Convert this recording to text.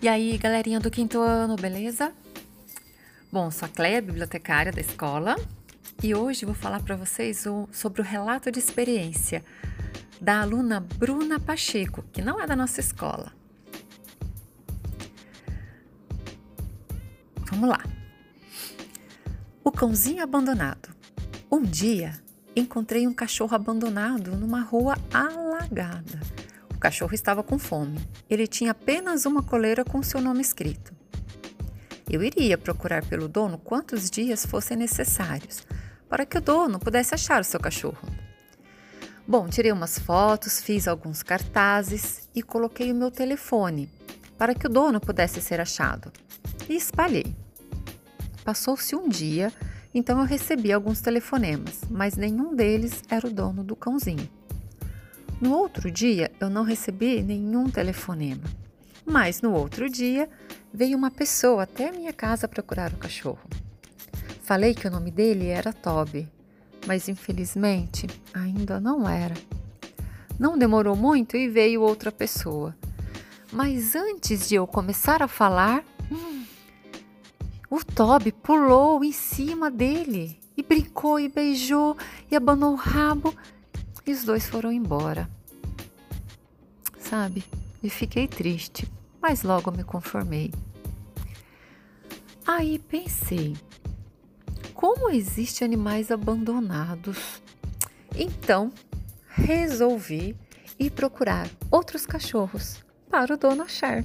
E aí, galerinha do quinto ano, beleza? Bom, sou a Cleia, bibliotecária da escola, e hoje vou falar para vocês o, sobre o relato de experiência da aluna Bruna Pacheco, que não é da nossa escola. Vamos lá. O cãozinho abandonado. Um dia encontrei um cachorro abandonado numa rua alagada. O cachorro estava com fome. Ele tinha apenas uma coleira com seu nome escrito. Eu iria procurar pelo dono quantos dias fossem necessários para que o dono pudesse achar o seu cachorro. Bom, tirei umas fotos, fiz alguns cartazes e coloquei o meu telefone para que o dono pudesse ser achado e espalhei. Passou-se um dia, então eu recebi alguns telefonemas, mas nenhum deles era o dono do cãozinho. No outro dia, eu não recebi nenhum telefonema. Mas no outro dia, veio uma pessoa até a minha casa procurar o cachorro. Falei que o nome dele era Toby, mas infelizmente ainda não era. Não demorou muito e veio outra pessoa. Mas antes de eu começar a falar, hum, o Toby pulou em cima dele e brincou e beijou e abanou o rabo e os dois foram embora. Sabe? E fiquei triste, mas logo me conformei. Aí pensei: como existem animais abandonados? Então, resolvi ir procurar outros cachorros para o dono achar.